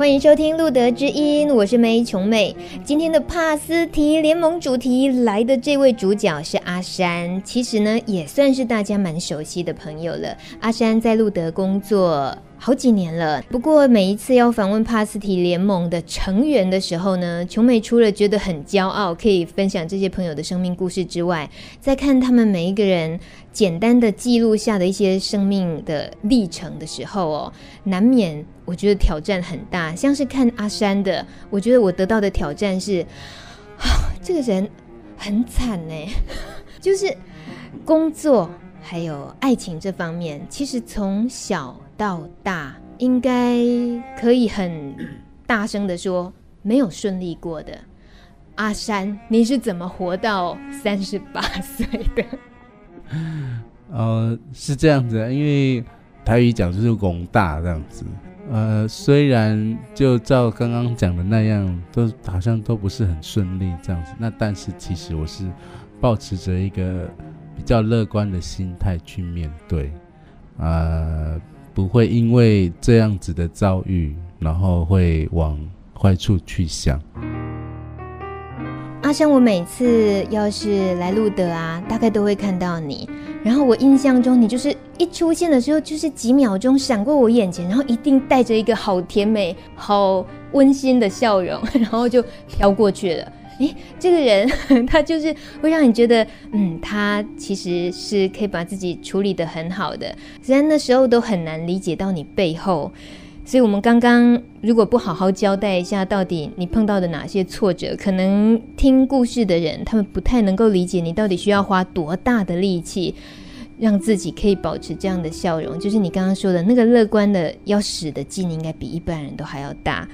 欢迎收听《路德之音》，我是梅琼美。今天的帕斯提联盟主题来的这位主角是阿山，其实呢也算是大家蛮熟悉的朋友了。阿山在路德工作好几年了，不过每一次要访问帕斯提联盟的成员的时候呢，琼美除了觉得很骄傲，可以分享这些朋友的生命故事之外，在看他们每一个人简单的记录下的一些生命的历程的时候哦，难免我觉得挑战很大。像是看阿山的，我觉得我得到的挑战是，啊，这个人很惨呢，就是工作还有爱情这方面，其实从小。到大应该可以很大声的说，没有顺利过的。阿山，你是怎么活到三十八岁的？呃，是这样子，因为台语讲就是“工大”这样子。呃，虽然就照刚刚讲的那样，都好像都不是很顺利这样子。那但是其实我是抱持着一个比较乐观的心态去面对，呃。不会因为这样子的遭遇，然后会往坏处去想。阿香，我每次要是来路德啊，大概都会看到你。然后我印象中，你就是一出现的时候，就是几秒钟闪过我眼前，然后一定带着一个好甜美、好温馨的笑容，然后就飘过去了。诶，这个人 他就是会让你觉得，嗯，他其实是可以把自己处理得很好的。虽然那时候都很难理解到你背后，所以我们刚刚如果不好好交代一下，到底你碰到的哪些挫折，可能听故事的人他们不太能够理解你到底需要花多大的力气，让自己可以保持这样的笑容。就是你刚刚说的那个乐观的要使的劲，应该比一般人都还要大。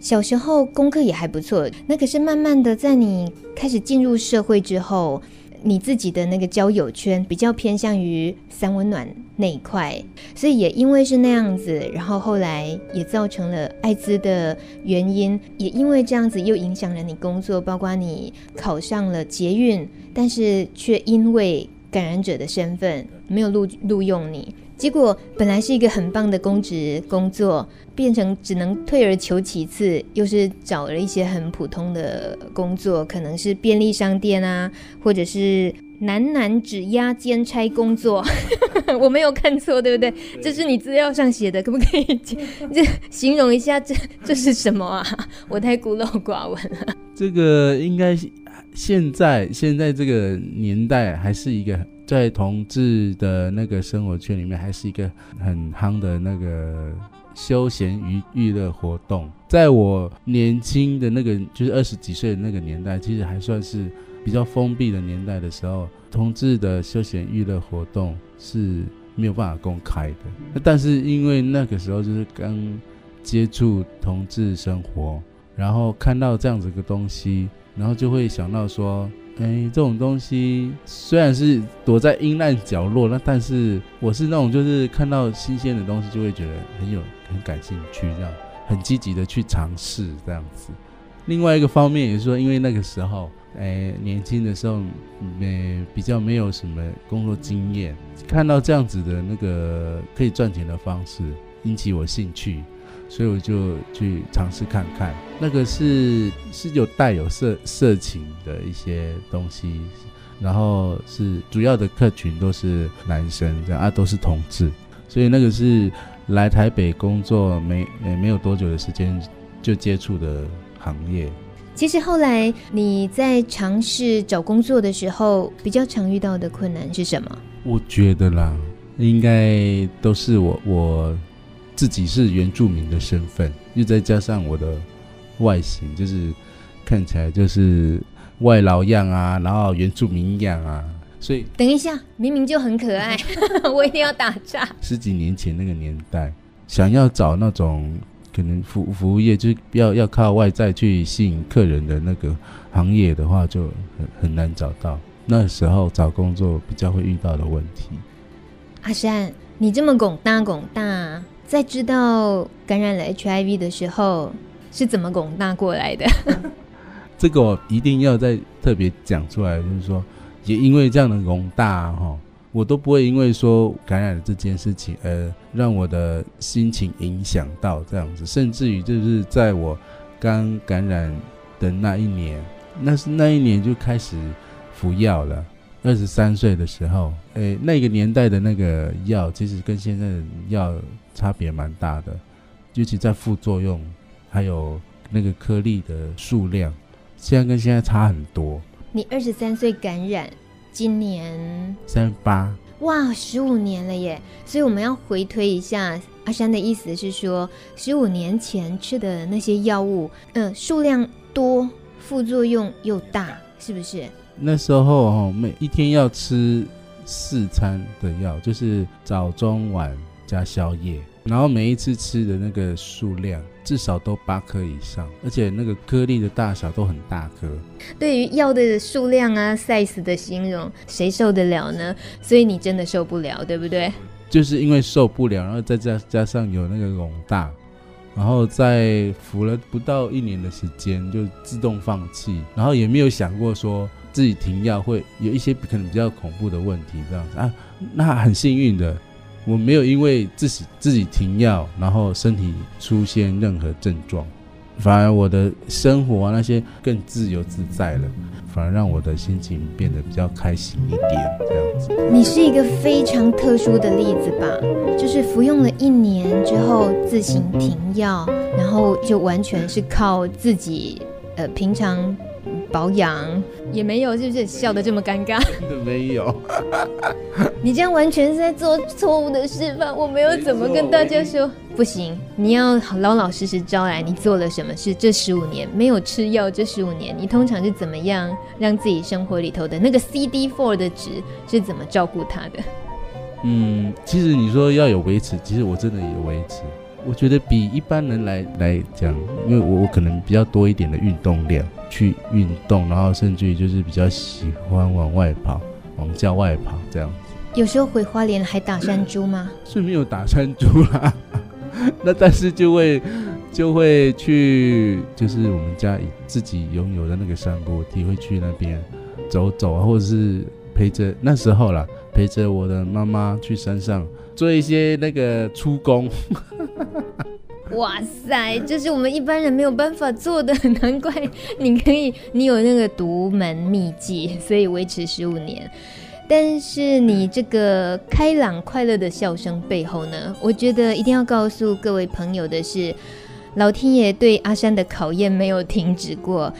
小时候功课也还不错，那可是慢慢的在你开始进入社会之后，你自己的那个交友圈比较偏向于三温暖那一块，所以也因为是那样子，然后后来也造成了艾滋的原因，也因为这样子又影响了你工作，包括你考上了捷运，但是却因为感染者的身份没有录录用你。结果本来是一个很棒的公职工作，变成只能退而求其次，又是找了一些很普通的工作，可能是便利商店啊，或者是男男指压兼差工作。我没有看错，对不对？这是你资料上写的，可不可以这 形容一下这这是什么啊？我太孤陋寡闻了。这个应该现在现在这个年代还是一个。在同志的那个生活圈里面，还是一个很夯的那个休闲娱娱乐活动。在我年轻的那个，就是二十几岁的那个年代，其实还算是比较封闭的年代的时候，同志的休闲娱乐活动是没有办法公开的。但是因为那个时候就是刚接触同志生活，然后看到这样子个东西，然后就会想到说。哎、这种东西虽然是躲在阴暗角落，那但是我是那种就是看到新鲜的东西就会觉得很有很感兴趣，这样很积极的去尝试这样子。另外一个方面也是说，因为那个时候，哎、年轻的时候，没比较没有什么工作经验，看到这样子的那个可以赚钱的方式，引起我兴趣。所以我就去尝试看看，那个是是有带有色色情的一些东西，然后是主要的客群都是男生这样啊，都是同志，所以那个是来台北工作没没有多久的时间就接触的行业。其实后来你在尝试找工作的时候，比较常遇到的困难是什么？我觉得啦，应该都是我我。自己是原住民的身份，又再加上我的外形，就是看起来就是外劳样啊，然后原住民样啊，所以等一下，明明就很可爱，我一定要打架。十几年前那个年代，想要找那种可能服服务业，就是要要靠外在去吸引客人的那个行业的话，就很很难找到。那时候找工作比较会遇到的问题。阿山。你这么拱大拱大，在知道感染了 HIV 的时候，是怎么拱大过来的？这个我一定要再特别讲出来，就是说，也因为这样的拱大哈，我都不会因为说感染了这件事情而让我的心情影响到这样子，甚至于就是在我刚感染的那一年，那是那一年就开始服药了。二十三岁的时候，诶，那个年代的那个药，其实跟现在的药差别蛮大的，尤其在副作用，还有那个颗粒的数量，现在跟现在差很多。你二十三岁感染，今年三十八，哇，十五年了耶！所以我们要回推一下，阿山的意思是说，十五年前吃的那些药物，嗯、呃，数量多，副作用又大，是不是？那时候哈，每一天要吃四餐的药，就是早中晚加宵夜，然后每一次吃的那个数量至少都八颗以上，而且那个颗粒的大小都很大颗。对于药的数量啊、size 的形容，谁受得了呢？所以你真的受不了，对不对？就是因为受不了，然后再加加上有那个肿大，然后在服了不到一年的时间就自动放弃，然后也没有想过说。自己停药会有一些可能比较恐怖的问题，这样子啊，那很幸运的，我没有因为自己自己停药，然后身体出现任何症状，反而我的生活啊那些更自由自在了，反而让我的心情变得比较开心一点，这样子。你是一个非常特殊的例子吧？就是服用了一年之后自行停药，然后就完全是靠自己，呃，平常。保养也没有，是不是笑得这么尴尬？真的没有。你这样完全是在做错误的示范。我没有怎么跟大家说，不行，你要老老实实招来你做了什么事。这十五年没有吃药，这十五年你通常是怎么样让自己生活里头的那个 CD4 的值是怎么照顾它的？嗯，其实你说要有维持，其实我真的有维持。我觉得比一般人来来讲，因为我我可能比较多一点的运动量。去运动，然后甚至于就是比较喜欢往外跑，往郊外跑这样子。有时候回花莲还打山猪吗？是没有打山猪啦，那但是就会就会去，就是我们家自己拥有的那个山坡地，会去那边走走啊，或者是陪着那时候啦，陪着我的妈妈去山上做一些那个出工。哇塞，这是我们一般人没有办法做的，难怪你可以，你有那个独门秘籍，所以维持十五年。但是你这个开朗快乐的笑声背后呢，我觉得一定要告诉各位朋友的是，老天爷对阿山的考验没有停止过，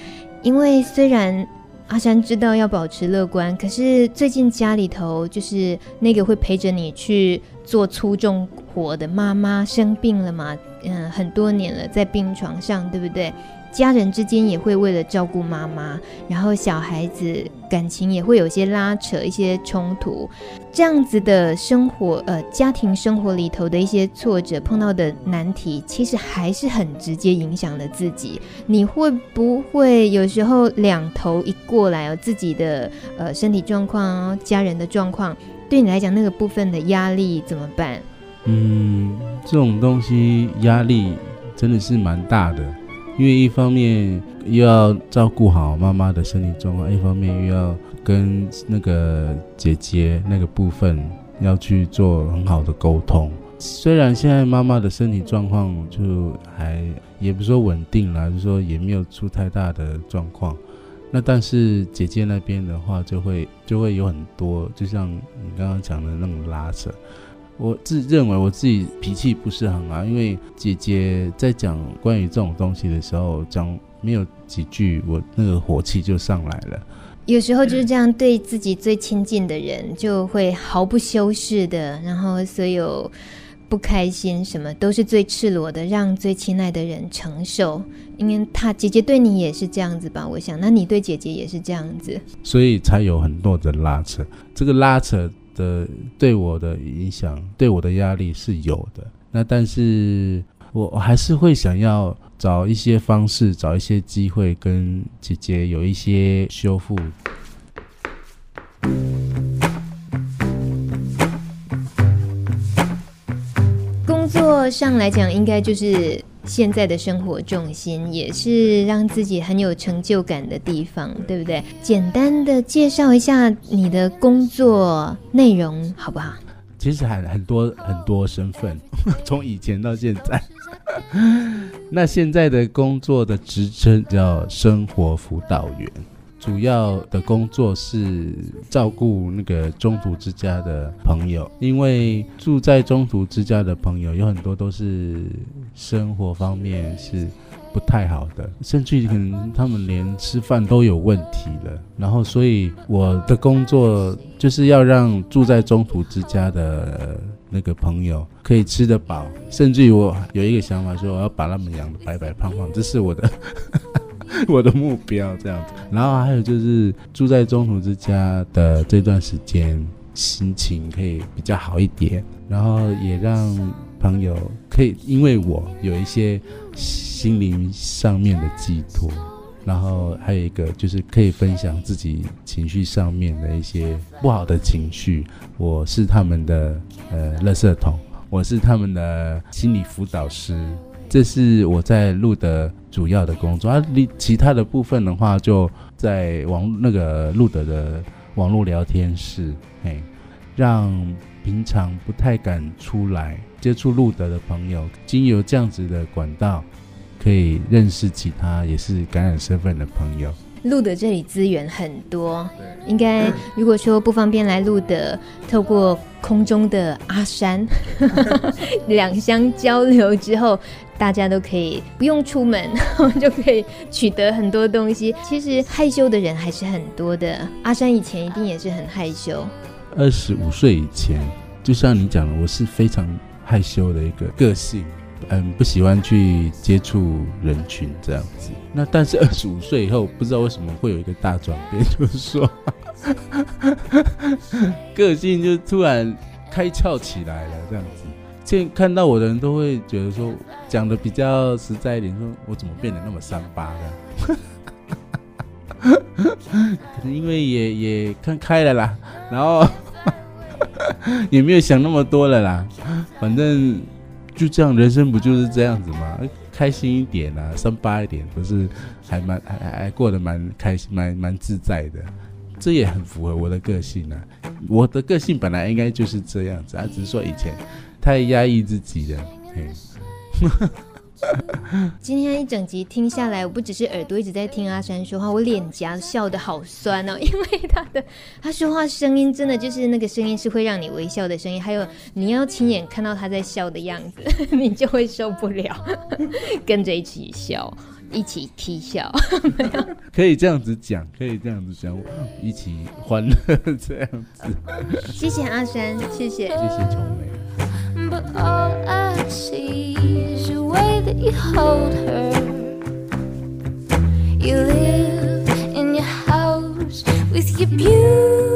因为虽然。阿山知道要保持乐观，可是最近家里头就是那个会陪着你去做粗重活的妈妈生病了嘛？嗯，很多年了，在病床上，对不对？家人之间也会为了照顾妈妈，然后小孩子感情也会有些拉扯、一些冲突，这样子的生活，呃，家庭生活里头的一些挫折，碰到的难题，其实还是很直接影响了自己。你会不会有时候两头一过来哦，自己的呃身体状况、家人的状况，对你来讲那个部分的压力怎么办？嗯，这种东西压力真的是蛮大的。因为一方面又要照顾好妈妈的身体状况，一方面又要跟那个姐姐那个部分要去做很好的沟通。虽然现在妈妈的身体状况就还也不说稳定啦，就说也没有出太大的状况。那但是姐姐那边的话，就会就会有很多，就像你刚刚讲的那种拉扯。我自认为我自己脾气不是很好，因为姐姐在讲关于这种东西的时候，讲没有几句，我那个火气就上来了。有时候就是这样，对自己最亲近的人，就会毫不修饰的，然后所有不开心什么都是最赤裸的，让最亲爱的人承受。因为他姐姐对你也是这样子吧？我想，那你对姐姐也是这样子，所以才有很多的拉扯。这个拉扯。的对我的影响，对我的压力是有的。那但是我还是会想要找一些方式，找一些机会跟姐姐有一些修复。工作上来讲，应该就是现在的生活重心，也是让自己很有成就感的地方，对不对？简单的介绍一下你的工作内容，好不好？其实还很多很多身份，从以前到现在。那现在的工作的职称叫生活辅导员。主要的工作是照顾那个中途之家的朋友，因为住在中途之家的朋友有很多都是生活方面是不太好的，甚至于可能他们连吃饭都有问题了。然后，所以我的工作就是要让住在中途之家的那个朋友可以吃得饱，甚至于我有一个想法说，我要把他们养得白白胖胖，这是我的。我的目标这样子，然后还有就是住在中途之家的这段时间，心情可以比较好一点，然后也让朋友可以因为我有一些心灵上面的寄托，然后还有一个就是可以分享自己情绪上面的一些不好的情绪，我是他们的呃垃圾桶，我是他们的心理辅导师。这是我在录的主要的工作啊，其他的部分的话，就在网那个路德的网络聊天室，嘿，让平常不太敢出来接触路德的朋友，经由这样子的管道，可以认识其他也是感染身份的朋友。路德这里资源很多，应该如果说不方便来路德，透过空中的阿山 两相交流之后，大家都可以不用出门，就可以取得很多东西。其实害羞的人还是很多的，阿山以前一定也是很害羞。二十五岁以前，就像你讲的，我是非常害羞的一个个性。嗯，不喜欢去接触人群这样子。那但是二十五岁以后，不知道为什么会有一个大转变，就是说，个性就突然开窍起来了这样子。现看到我的人都会觉得说，讲的比较实在一点，说我怎么变得那么三八的？可能因为也也看开了啦，然后 也没有想那么多了啦，反正。就这样，人生不就是这样子吗？开心一点啊，三八一点，不是还蛮还还过得蛮开心，蛮蛮自在的。这也很符合我的个性啊。我的个性本来应该就是这样子啊，只是说以前太压抑自己了。嘿。今天一整集听下来，我不只是耳朵一直在听阿山说话，我脸颊笑得好酸哦，因为他的他说话声音真的就是那个声音是会让你微笑的声音，还有你要亲眼看到他在笑的样子，你就会受不了，跟着一起笑，一起啼笑，可以这样子讲，可以这样子讲，一起欢乐这样子。谢谢阿山，谢谢，谢谢琼美。But all I see is the way that you hold her. You live in your house with your beautiful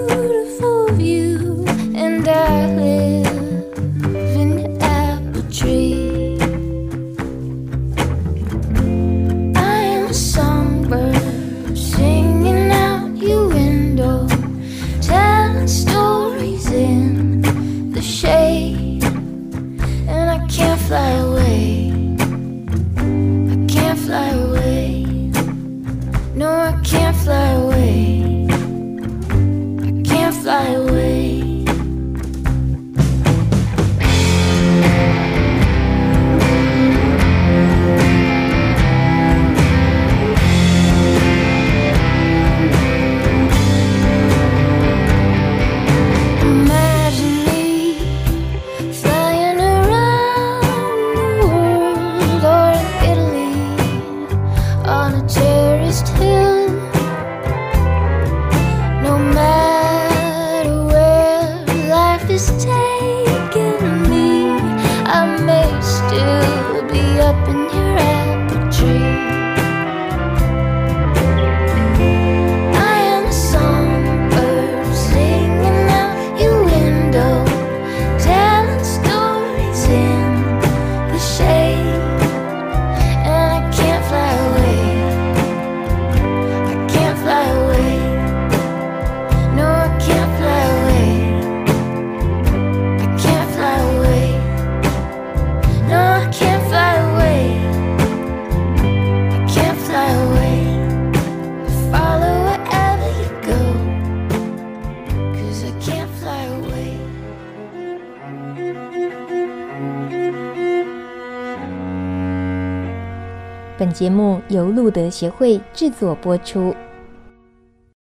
本节目由路德协会制作播出。